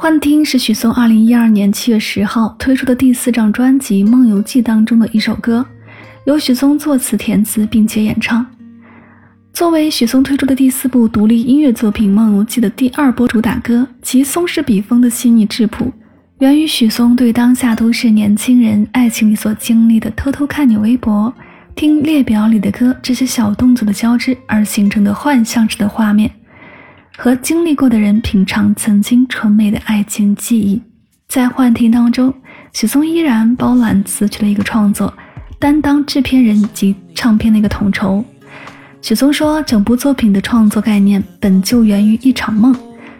幻听是许嵩二零一二年七月十号推出的第四张专辑《梦游记》当中的一首歌，由许嵩作词填词并且演唱。作为许嵩推出的第四部独立音乐作品《梦游记》的第二波主打歌，其松弛笔锋的细腻质朴，源于许嵩对当下都市年轻人爱情里所经历的偷偷看你微博、听列表里的歌这些小动作的交织而形成的幻象式的画面。和经历过的人品尝曾经纯美的爱情记忆，在幻听当中，许嵩依然包揽词曲的一个创作，担当制片人及唱片的一个统筹。许嵩说，整部作品的创作概念本就源于一场梦，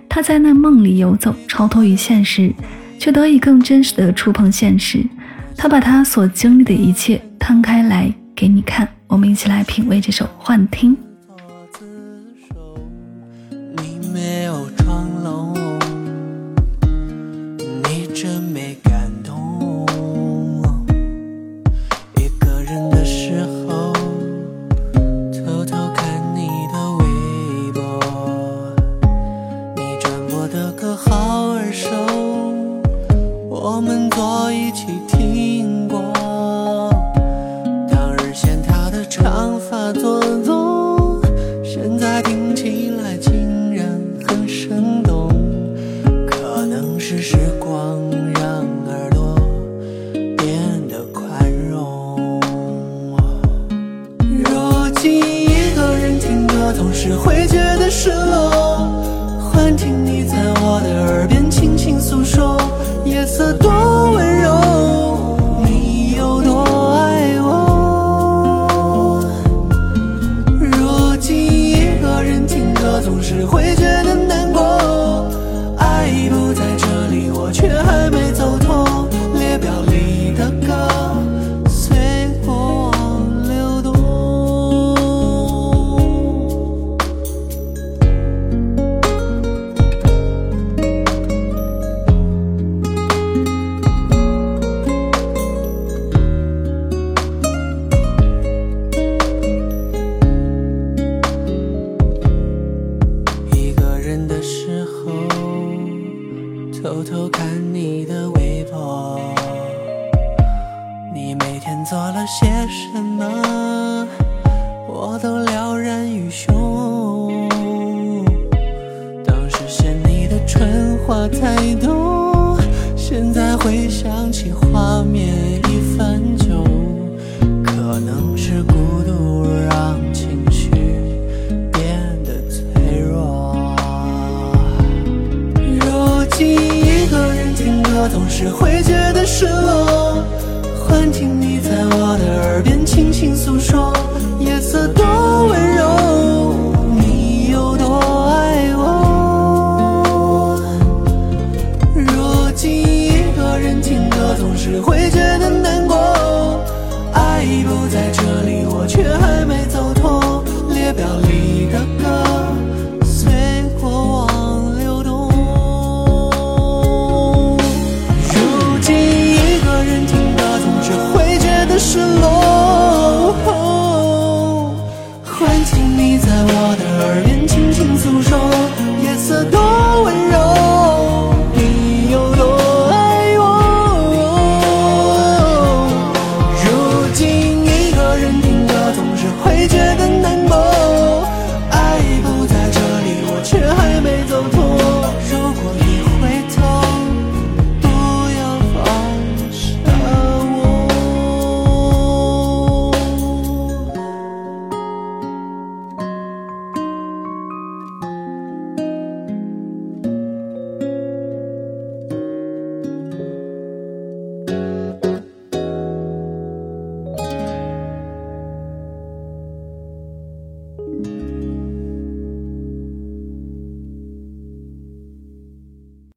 他在那梦里游走，超脱于现实，却得以更真实的触碰现实。他把他所经历的一切摊开来给你看，我们一起来品味这首幻听。时候，偷偷看你的微博，你转播的歌好耳熟，我们坐一起听过。当日嫌他的长发做作，现在听起来竟然很生动。总是会觉得失落，你的微博，你每天做了些什么，我都了然于胸。当时嫌你的蠢话太多，现在回想起画面已泛旧，总是会觉得失落，幻听你在我的耳边轻轻诉说，夜色。Bye.